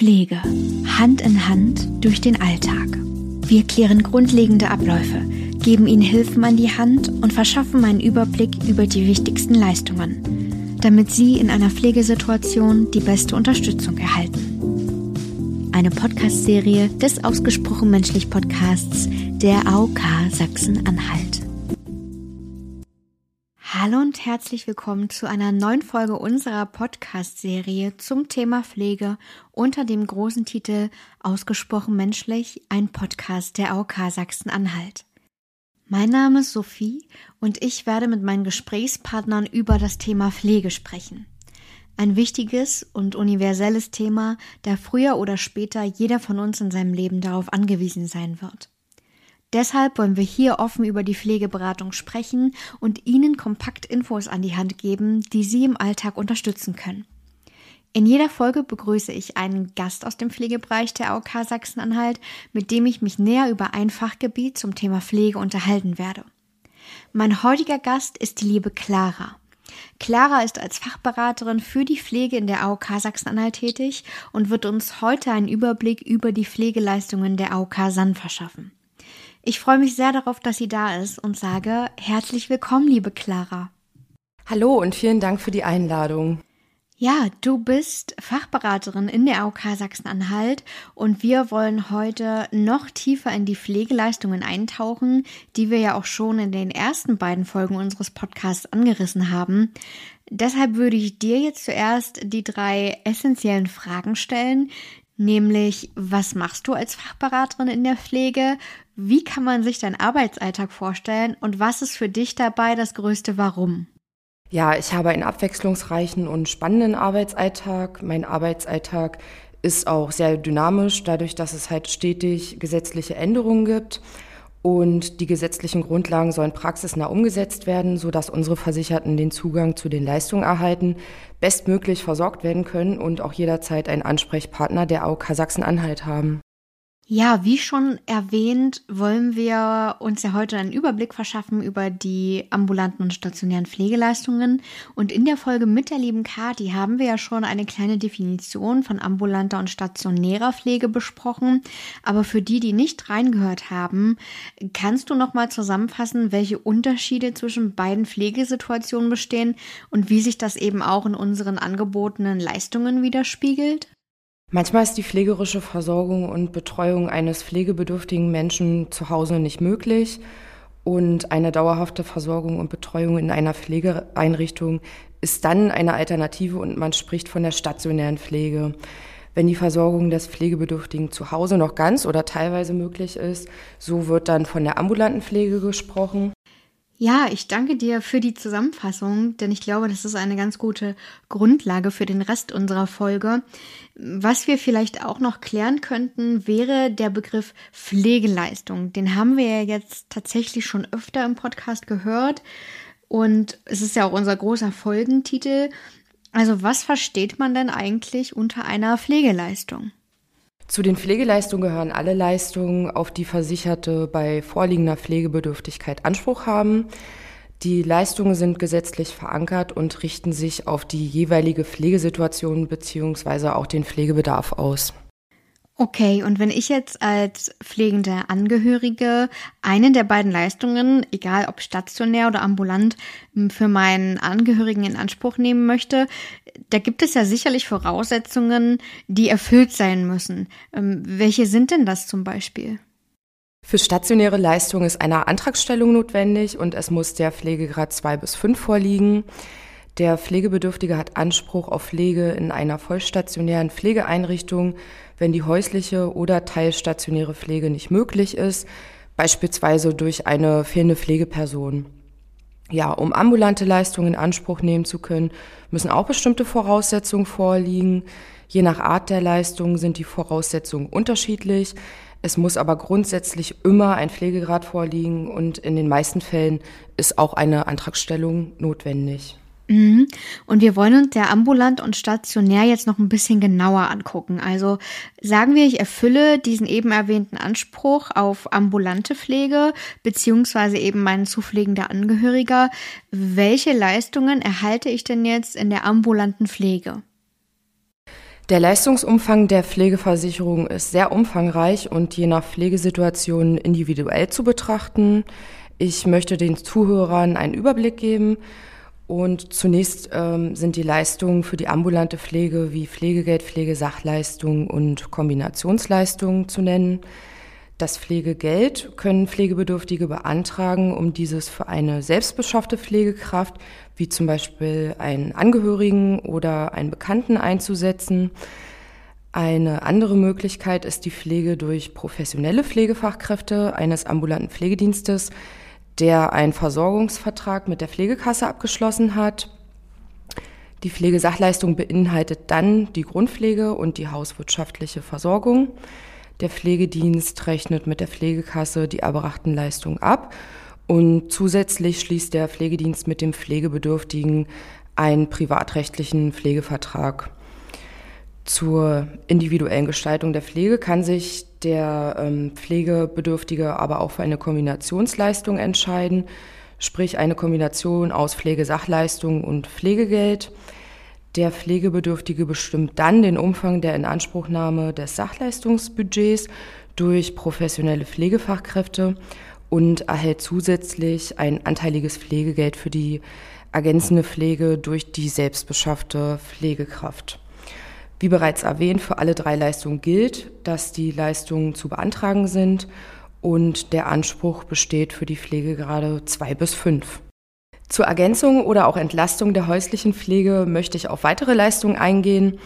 Pflege. Hand in Hand durch den Alltag. Wir klären grundlegende Abläufe, geben Ihnen Hilfen an die Hand und verschaffen einen Überblick über die wichtigsten Leistungen, damit Sie in einer Pflegesituation die beste Unterstützung erhalten. Eine Podcast-Serie des Ausgesprochen Menschlich Podcasts der AOK Sachsen-Anhalt. Herzlich willkommen zu einer neuen Folge unserer Podcast-Serie zum Thema Pflege unter dem großen Titel Ausgesprochen menschlich, ein Podcast der AOK Sachsen-Anhalt. Mein Name ist Sophie und ich werde mit meinen Gesprächspartnern über das Thema Pflege sprechen. Ein wichtiges und universelles Thema, da früher oder später jeder von uns in seinem Leben darauf angewiesen sein wird. Deshalb wollen wir hier offen über die Pflegeberatung sprechen und Ihnen kompakt Infos an die Hand geben, die Sie im Alltag unterstützen können. In jeder Folge begrüße ich einen Gast aus dem Pflegebereich der AOK Sachsen-Anhalt, mit dem ich mich näher über ein Fachgebiet zum Thema Pflege unterhalten werde. Mein heutiger Gast ist die liebe Clara. Clara ist als Fachberaterin für die Pflege in der AOK Sachsen-Anhalt tätig und wird uns heute einen Überblick über die Pflegeleistungen der AOK San verschaffen. Ich freue mich sehr darauf, dass sie da ist und sage herzlich willkommen, liebe Clara. Hallo und vielen Dank für die Einladung. Ja, du bist Fachberaterin in der AOK Sachsen-Anhalt und wir wollen heute noch tiefer in die Pflegeleistungen eintauchen, die wir ja auch schon in den ersten beiden Folgen unseres Podcasts angerissen haben. Deshalb würde ich dir jetzt zuerst die drei essentiellen Fragen stellen, nämlich was machst du als Fachberaterin in der Pflege? Wie kann man sich deinen Arbeitsalltag vorstellen und was ist für dich dabei das größte Warum? Ja, ich habe einen abwechslungsreichen und spannenden Arbeitsalltag. Mein Arbeitsalltag ist auch sehr dynamisch, dadurch, dass es halt stetig gesetzliche Änderungen gibt. Und die gesetzlichen Grundlagen sollen praxisnah umgesetzt werden, sodass unsere Versicherten den Zugang zu den Leistungen erhalten, bestmöglich versorgt werden können und auch jederzeit einen Ansprechpartner der AOK Sachsen-Anhalt haben. Ja, wie schon erwähnt, wollen wir uns ja heute einen Überblick verschaffen über die ambulanten und stationären Pflegeleistungen. Und in der Folge mit der lieben Kati haben wir ja schon eine kleine Definition von ambulanter und stationärer Pflege besprochen. Aber für die, die nicht reingehört haben, kannst du noch mal zusammenfassen, welche Unterschiede zwischen beiden Pflegesituationen bestehen und wie sich das eben auch in unseren angebotenen Leistungen widerspiegelt? Manchmal ist die pflegerische Versorgung und Betreuung eines pflegebedürftigen Menschen zu Hause nicht möglich und eine dauerhafte Versorgung und Betreuung in einer Pflegeeinrichtung ist dann eine Alternative und man spricht von der stationären Pflege. Wenn die Versorgung des Pflegebedürftigen zu Hause noch ganz oder teilweise möglich ist, so wird dann von der ambulanten Pflege gesprochen. Ja, ich danke dir für die Zusammenfassung, denn ich glaube, das ist eine ganz gute Grundlage für den Rest unserer Folge. Was wir vielleicht auch noch klären könnten, wäre der Begriff Pflegeleistung. Den haben wir ja jetzt tatsächlich schon öfter im Podcast gehört und es ist ja auch unser großer Folgentitel. Also was versteht man denn eigentlich unter einer Pflegeleistung? Zu den Pflegeleistungen gehören alle Leistungen, auf die Versicherte bei vorliegender Pflegebedürftigkeit Anspruch haben. Die Leistungen sind gesetzlich verankert und richten sich auf die jeweilige Pflegesituation bzw. auch den Pflegebedarf aus. Okay, und wenn ich jetzt als pflegende Angehörige eine der beiden Leistungen, egal ob stationär oder ambulant, für meinen Angehörigen in Anspruch nehmen möchte, da gibt es ja sicherlich Voraussetzungen, die erfüllt sein müssen. Ähm, welche sind denn das zum Beispiel? Für stationäre Leistungen ist eine Antragstellung notwendig und es muss der Pflegegrad 2 bis 5 vorliegen. Der Pflegebedürftige hat Anspruch auf Pflege in einer vollstationären Pflegeeinrichtung wenn die häusliche oder teilstationäre Pflege nicht möglich ist, beispielsweise durch eine fehlende Pflegeperson. Ja, um ambulante Leistungen in Anspruch nehmen zu können, müssen auch bestimmte Voraussetzungen vorliegen. Je nach Art der Leistung sind die Voraussetzungen unterschiedlich. Es muss aber grundsätzlich immer ein Pflegegrad vorliegen und in den meisten Fällen ist auch eine Antragstellung notwendig. Mhm. Und wir wollen uns der ambulant und stationär jetzt noch ein bisschen genauer angucken. Also sagen wir, ich erfülle diesen eben erwähnten Anspruch auf ambulante Pflege beziehungsweise eben mein zupflegender Angehöriger. Welche Leistungen erhalte ich denn jetzt in der ambulanten Pflege? Der Leistungsumfang der Pflegeversicherung ist sehr umfangreich und je nach Pflegesituation individuell zu betrachten. Ich möchte den Zuhörern einen Überblick geben und zunächst ähm, sind die Leistungen für die ambulante Pflege wie Pflegegeld, Pflegesachleistung und Kombinationsleistungen zu nennen. Das Pflegegeld können Pflegebedürftige beantragen, um dieses für eine selbstbeschaffte Pflegekraft, wie zum Beispiel einen Angehörigen oder einen Bekannten einzusetzen. Eine andere Möglichkeit ist die Pflege durch professionelle Pflegefachkräfte eines ambulanten Pflegedienstes, der einen Versorgungsvertrag mit der Pflegekasse abgeschlossen hat. Die Pflegesachleistung beinhaltet dann die Grundpflege und die hauswirtschaftliche Versorgung. Der Pflegedienst rechnet mit der Pflegekasse die erbrachten Leistungen ab und zusätzlich schließt der Pflegedienst mit dem Pflegebedürftigen einen privatrechtlichen Pflegevertrag. Zur individuellen Gestaltung der Pflege kann sich der ähm, Pflegebedürftige aber auch für eine Kombinationsleistung entscheiden, sprich eine Kombination aus Pflegesachleistung und Pflegegeld. Der Pflegebedürftige bestimmt dann den Umfang der Inanspruchnahme des Sachleistungsbudgets durch professionelle Pflegefachkräfte und erhält zusätzlich ein anteiliges Pflegegeld für die ergänzende Pflege durch die selbstbeschaffte Pflegekraft. Wie bereits erwähnt, für alle drei Leistungen gilt, dass die Leistungen zu beantragen sind und der Anspruch besteht für die Pflegegrade zwei bis fünf. Zur Ergänzung oder auch Entlastung der häuslichen Pflege möchte ich auf weitere Leistungen eingehen.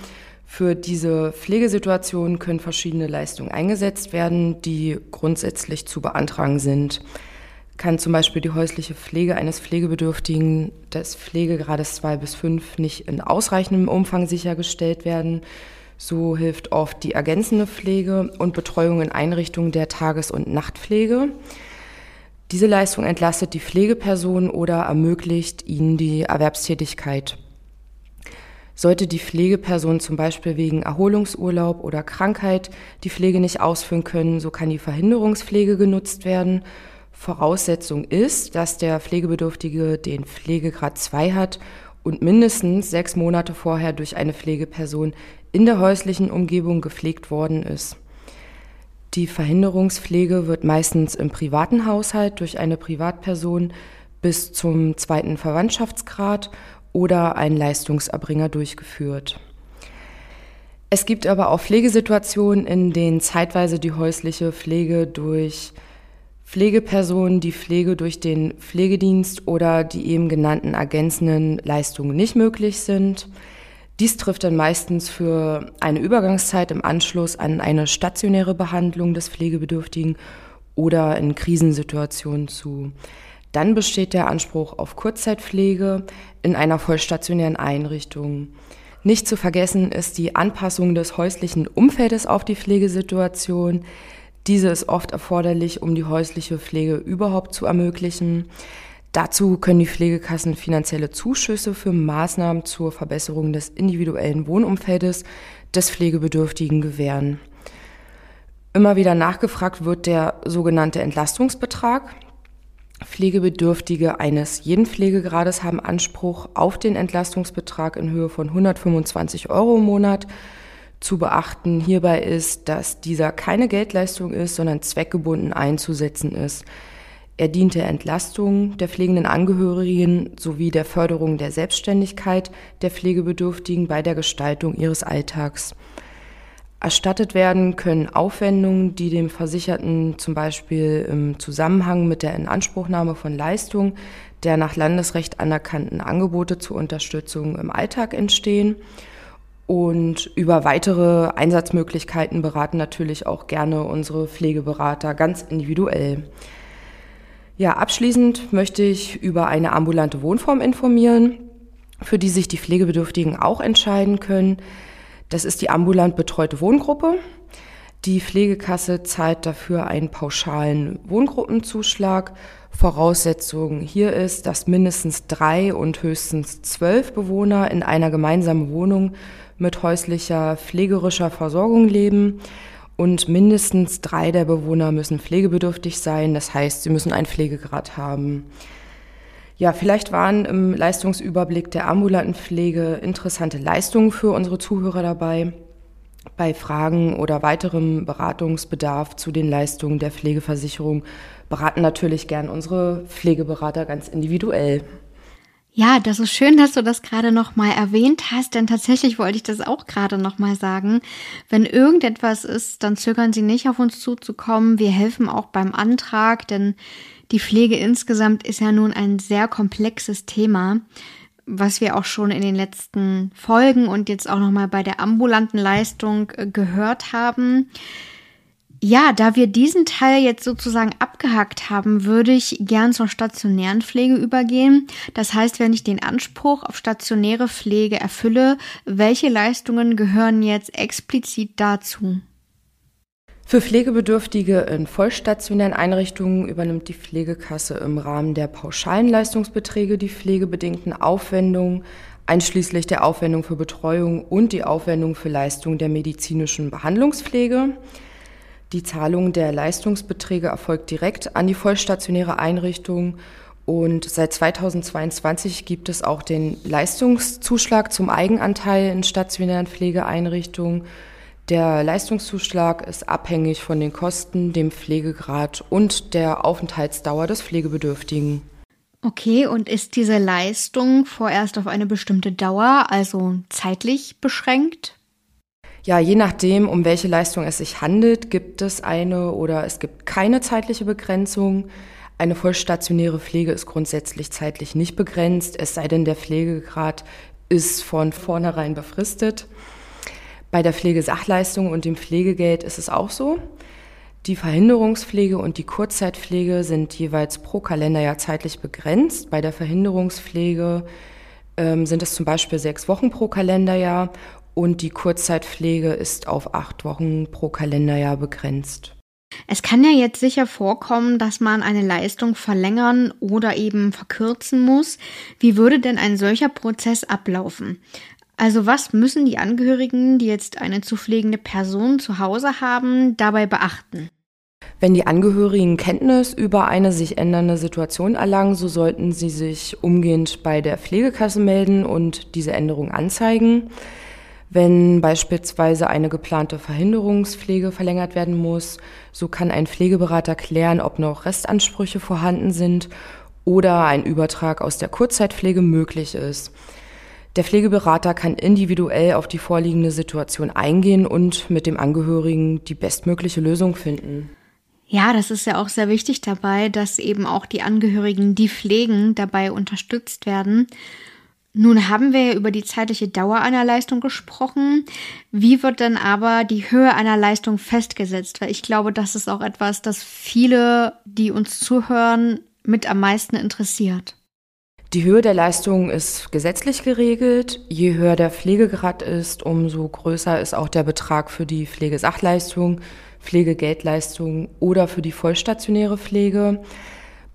Für diese Pflegesituation können verschiedene Leistungen eingesetzt werden, die grundsätzlich zu beantragen sind. Kann zum Beispiel die häusliche Pflege eines Pflegebedürftigen des Pflegegrades 2 bis 5 nicht in ausreichendem Umfang sichergestellt werden, so hilft oft die ergänzende Pflege und Betreuung in Einrichtungen der Tages- und Nachtpflege. Diese Leistung entlastet die Pflegeperson oder ermöglicht ihnen die Erwerbstätigkeit. Sollte die Pflegeperson zum Beispiel wegen Erholungsurlaub oder Krankheit die Pflege nicht ausführen können, so kann die Verhinderungspflege genutzt werden. Voraussetzung ist, dass der Pflegebedürftige den Pflegegrad 2 hat und mindestens sechs Monate vorher durch eine Pflegeperson in der häuslichen Umgebung gepflegt worden ist. Die Verhinderungspflege wird meistens im privaten Haushalt durch eine Privatperson bis zum zweiten Verwandtschaftsgrad oder einen Leistungserbringer durchgeführt. Es gibt aber auch Pflegesituationen, in denen zeitweise die häusliche Pflege durch Pflegepersonen, die Pflege durch den Pflegedienst oder die eben genannten ergänzenden Leistungen nicht möglich sind. Dies trifft dann meistens für eine Übergangszeit im Anschluss an eine stationäre Behandlung des Pflegebedürftigen oder in Krisensituationen zu. Dann besteht der Anspruch auf Kurzzeitpflege in einer vollstationären Einrichtung. Nicht zu vergessen ist die Anpassung des häuslichen Umfeldes auf die Pflegesituation. Diese ist oft erforderlich, um die häusliche Pflege überhaupt zu ermöglichen. Dazu können die Pflegekassen finanzielle Zuschüsse für Maßnahmen zur Verbesserung des individuellen Wohnumfeldes des Pflegebedürftigen gewähren. Immer wieder nachgefragt wird der sogenannte Entlastungsbetrag. Pflegebedürftige eines jeden Pflegegrades haben Anspruch auf den Entlastungsbetrag in Höhe von 125 Euro im Monat. Zu beachten hierbei ist, dass dieser keine Geldleistung ist, sondern zweckgebunden einzusetzen ist. Er dient der Entlastung der pflegenden Angehörigen sowie der Förderung der Selbstständigkeit der Pflegebedürftigen bei der Gestaltung ihres Alltags. Erstattet werden können Aufwendungen, die dem Versicherten zum Beispiel im Zusammenhang mit der Inanspruchnahme von Leistungen der nach Landesrecht anerkannten Angebote zur Unterstützung im Alltag entstehen. Und über weitere Einsatzmöglichkeiten beraten natürlich auch gerne unsere Pflegeberater ganz individuell. Ja, abschließend möchte ich über eine ambulante Wohnform informieren, für die sich die Pflegebedürftigen auch entscheiden können. Das ist die ambulant betreute Wohngruppe. Die Pflegekasse zahlt dafür einen pauschalen Wohngruppenzuschlag. Voraussetzung hier ist, dass mindestens drei und höchstens zwölf Bewohner in einer gemeinsamen Wohnung mit häuslicher pflegerischer Versorgung leben und mindestens drei der Bewohner müssen pflegebedürftig sein. Das heißt, sie müssen einen Pflegegrad haben. Ja, vielleicht waren im Leistungsüberblick der ambulanten Pflege interessante Leistungen für unsere Zuhörer dabei. Bei Fragen oder weiterem Beratungsbedarf zu den Leistungen der Pflegeversicherung beraten natürlich gern unsere Pflegeberater ganz individuell. Ja, das ist schön, dass du das gerade noch mal erwähnt hast, denn tatsächlich wollte ich das auch gerade noch mal sagen. Wenn irgendetwas ist, dann zögern Sie nicht auf uns zuzukommen. Wir helfen auch beim Antrag, denn die Pflege insgesamt ist ja nun ein sehr komplexes Thema was wir auch schon in den letzten Folgen und jetzt auch nochmal bei der ambulanten Leistung äh, gehört haben. Ja, da wir diesen Teil jetzt sozusagen abgehakt haben, würde ich gern zur stationären Pflege übergehen. Das heißt, wenn ich den Anspruch auf stationäre Pflege erfülle, welche Leistungen gehören jetzt explizit dazu? Für Pflegebedürftige in vollstationären Einrichtungen übernimmt die Pflegekasse im Rahmen der pauschalen Leistungsbeträge die pflegebedingten Aufwendungen, einschließlich der Aufwendung für Betreuung und die Aufwendung für Leistungen der medizinischen Behandlungspflege. Die Zahlung der Leistungsbeträge erfolgt direkt an die vollstationäre Einrichtung und seit 2022 gibt es auch den Leistungszuschlag zum Eigenanteil in stationären Pflegeeinrichtungen der Leistungszuschlag ist abhängig von den Kosten, dem Pflegegrad und der Aufenthaltsdauer des Pflegebedürftigen. Okay, und ist diese Leistung vorerst auf eine bestimmte Dauer, also zeitlich beschränkt? Ja, je nachdem, um welche Leistung es sich handelt, gibt es eine oder es gibt keine zeitliche Begrenzung. Eine vollstationäre Pflege ist grundsätzlich zeitlich nicht begrenzt, es sei denn, der Pflegegrad ist von vornherein befristet. Bei der Pflegesachleistung und dem Pflegegeld ist es auch so. Die Verhinderungspflege und die Kurzzeitpflege sind jeweils pro Kalenderjahr zeitlich begrenzt. Bei der Verhinderungspflege ähm, sind es zum Beispiel sechs Wochen pro Kalenderjahr und die Kurzzeitpflege ist auf acht Wochen pro Kalenderjahr begrenzt. Es kann ja jetzt sicher vorkommen, dass man eine Leistung verlängern oder eben verkürzen muss. Wie würde denn ein solcher Prozess ablaufen? Also was müssen die Angehörigen, die jetzt eine zu pflegende Person zu Hause haben, dabei beachten? Wenn die Angehörigen Kenntnis über eine sich ändernde Situation erlangen, so sollten sie sich umgehend bei der Pflegekasse melden und diese Änderung anzeigen. Wenn beispielsweise eine geplante Verhinderungspflege verlängert werden muss, so kann ein Pflegeberater klären, ob noch Restansprüche vorhanden sind oder ein Übertrag aus der Kurzzeitpflege möglich ist. Der Pflegeberater kann individuell auf die vorliegende Situation eingehen und mit dem Angehörigen die bestmögliche Lösung finden. Ja, das ist ja auch sehr wichtig dabei, dass eben auch die Angehörigen, die pflegen, dabei unterstützt werden. Nun haben wir ja über die zeitliche Dauer einer Leistung gesprochen. Wie wird denn aber die Höhe einer Leistung festgesetzt? Weil ich glaube, das ist auch etwas, das viele, die uns zuhören, mit am meisten interessiert. Die Höhe der Leistung ist gesetzlich geregelt. Je höher der Pflegegrad ist, umso größer ist auch der Betrag für die Pflegesachleistung, Pflegegeldleistung oder für die vollstationäre Pflege.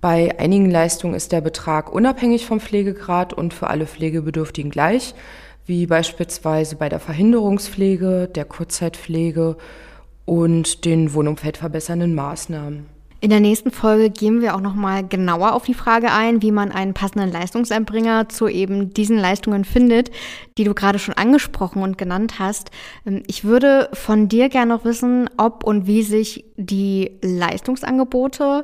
Bei einigen Leistungen ist der Betrag unabhängig vom Pflegegrad und für alle Pflegebedürftigen gleich, wie beispielsweise bei der Verhinderungspflege, der Kurzzeitpflege und den wohnumfeldverbessernden Maßnahmen. In der nächsten Folge gehen wir auch noch mal genauer auf die Frage ein, wie man einen passenden Leistungserbringer zu eben diesen Leistungen findet, die du gerade schon angesprochen und genannt hast. Ähm, ich würde von dir gerne noch wissen, ob und wie sich die Leistungsangebote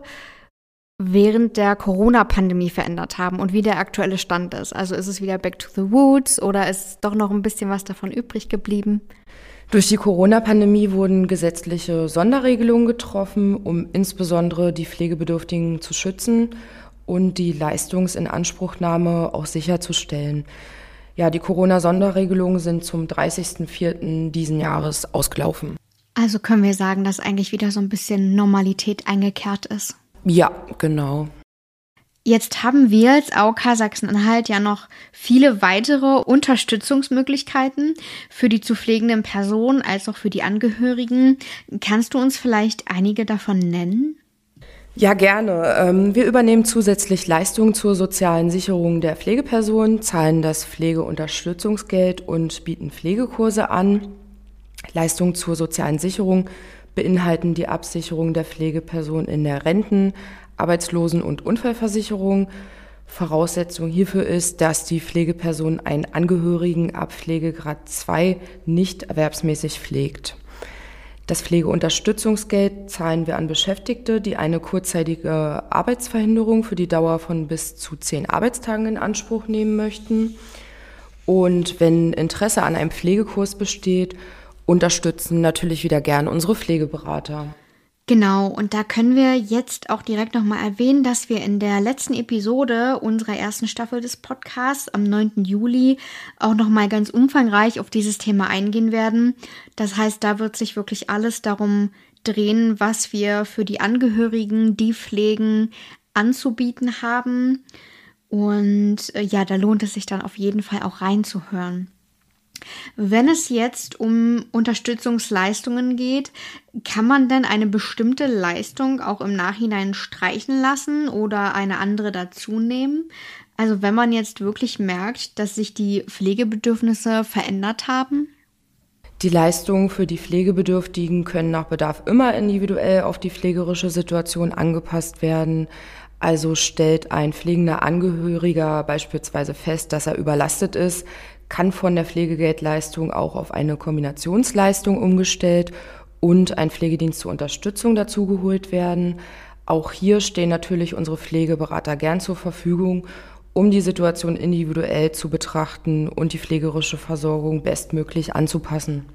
während der Corona-Pandemie verändert haben und wie der aktuelle Stand ist. Also ist es wieder back to the woods oder ist doch noch ein bisschen was davon übrig geblieben? Durch die Corona-Pandemie wurden gesetzliche Sonderregelungen getroffen, um insbesondere die Pflegebedürftigen zu schützen und die Leistungsinanspruchnahme auch sicherzustellen. Ja, die Corona-Sonderregelungen sind zum 30.04. diesen Jahres ausgelaufen. Also können wir sagen, dass eigentlich wieder so ein bisschen Normalität eingekehrt ist. Ja, genau. Jetzt haben wir als AOK Sachsen-Anhalt ja noch viele weitere Unterstützungsmöglichkeiten für die zu pflegenden Personen als auch für die Angehörigen. Kannst du uns vielleicht einige davon nennen? Ja, gerne. Ähm, wir übernehmen zusätzlich Leistungen zur sozialen Sicherung der Pflegeperson, zahlen das Pflegeunterstützungsgeld und bieten Pflegekurse an. Leistungen zur sozialen Sicherung beinhalten die Absicherung der Pflegeperson in der Renten-, Arbeitslosen- und Unfallversicherung, Voraussetzung hierfür ist, dass die Pflegeperson einen Angehörigen ab Pflegegrad 2 nicht erwerbsmäßig pflegt. Das Pflegeunterstützungsgeld zahlen wir an Beschäftigte, die eine kurzzeitige Arbeitsverhinderung für die Dauer von bis zu zehn Arbeitstagen in Anspruch nehmen möchten. Und wenn Interesse an einem Pflegekurs besteht, unterstützen natürlich wieder gern unsere Pflegeberater. Genau, und da können wir jetzt auch direkt nochmal erwähnen, dass wir in der letzten Episode unserer ersten Staffel des Podcasts am 9. Juli auch nochmal ganz umfangreich auf dieses Thema eingehen werden. Das heißt, da wird sich wirklich alles darum drehen, was wir für die Angehörigen, die pflegen, anzubieten haben. Und äh, ja, da lohnt es sich dann auf jeden Fall auch reinzuhören. Wenn es jetzt um Unterstützungsleistungen geht, kann man denn eine bestimmte Leistung auch im Nachhinein streichen lassen oder eine andere dazu nehmen? Also wenn man jetzt wirklich merkt, dass sich die Pflegebedürfnisse verändert haben? Die Leistungen für die Pflegebedürftigen können nach Bedarf immer individuell auf die pflegerische Situation angepasst werden. Also stellt ein pflegender Angehöriger beispielsweise fest, dass er überlastet ist, kann von der Pflegegeldleistung auch auf eine Kombinationsleistung umgestellt und ein Pflegedienst zur Unterstützung dazugeholt werden. Auch hier stehen natürlich unsere Pflegeberater gern zur Verfügung, um die Situation individuell zu betrachten und die pflegerische Versorgung bestmöglich anzupassen.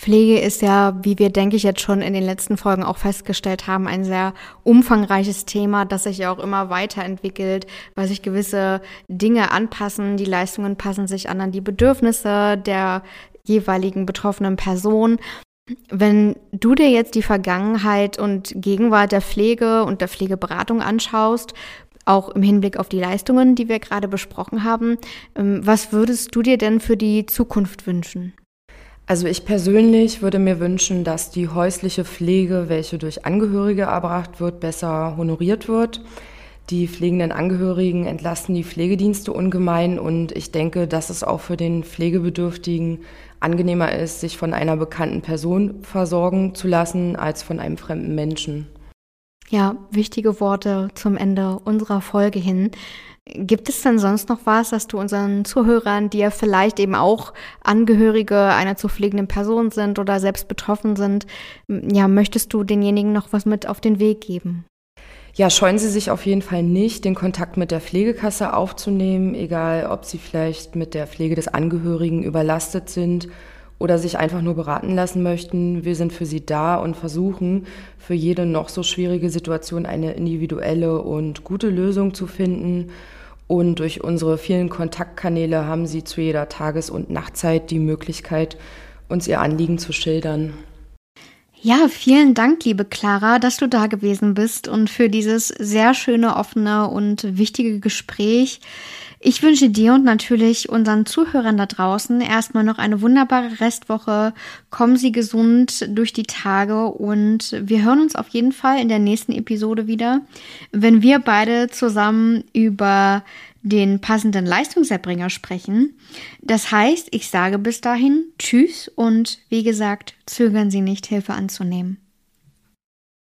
Pflege ist ja, wie wir, denke ich, jetzt schon in den letzten Folgen auch festgestellt haben, ein sehr umfangreiches Thema, das sich ja auch immer weiterentwickelt, weil sich gewisse Dinge anpassen. Die Leistungen passen sich an an die Bedürfnisse der jeweiligen betroffenen Person. Wenn du dir jetzt die Vergangenheit und Gegenwart der Pflege und der Pflegeberatung anschaust, auch im Hinblick auf die Leistungen, die wir gerade besprochen haben, ähm, was würdest du dir denn für die Zukunft wünschen? Also ich persönlich würde mir wünschen, dass die häusliche Pflege, welche durch Angehörige erbracht wird, besser honoriert wird. Die pflegenden Angehörigen entlasten die Pflegedienste ungemein und ich denke, dass es auch für den Pflegebedürftigen angenehmer ist, sich von einer bekannten Person versorgen zu lassen, als von einem fremden Menschen. Ja, wichtige Worte zum Ende unserer Folge hin. Gibt es denn sonst noch was, dass du unseren Zuhörern, die ja vielleicht eben auch Angehörige einer zu pflegenden Person sind oder selbst betroffen sind, ja, möchtest du denjenigen noch was mit auf den Weg geben? Ja, scheuen Sie sich auf jeden Fall nicht, den Kontakt mit der Pflegekasse aufzunehmen, egal ob Sie vielleicht mit der Pflege des Angehörigen überlastet sind oder sich einfach nur beraten lassen möchten. Wir sind für Sie da und versuchen für jede noch so schwierige Situation eine individuelle und gute Lösung zu finden. Und durch unsere vielen Kontaktkanäle haben Sie zu jeder Tages- und Nachtzeit die Möglichkeit, uns Ihr Anliegen zu schildern. Ja, vielen Dank, liebe Clara, dass du da gewesen bist und für dieses sehr schöne, offene und wichtige Gespräch. Ich wünsche dir und natürlich unseren Zuhörern da draußen erstmal noch eine wunderbare Restwoche. Kommen Sie gesund durch die Tage und wir hören uns auf jeden Fall in der nächsten Episode wieder, wenn wir beide zusammen über den passenden Leistungserbringer sprechen. Das heißt, ich sage bis dahin Tschüss und wie gesagt, zögern Sie nicht, Hilfe anzunehmen.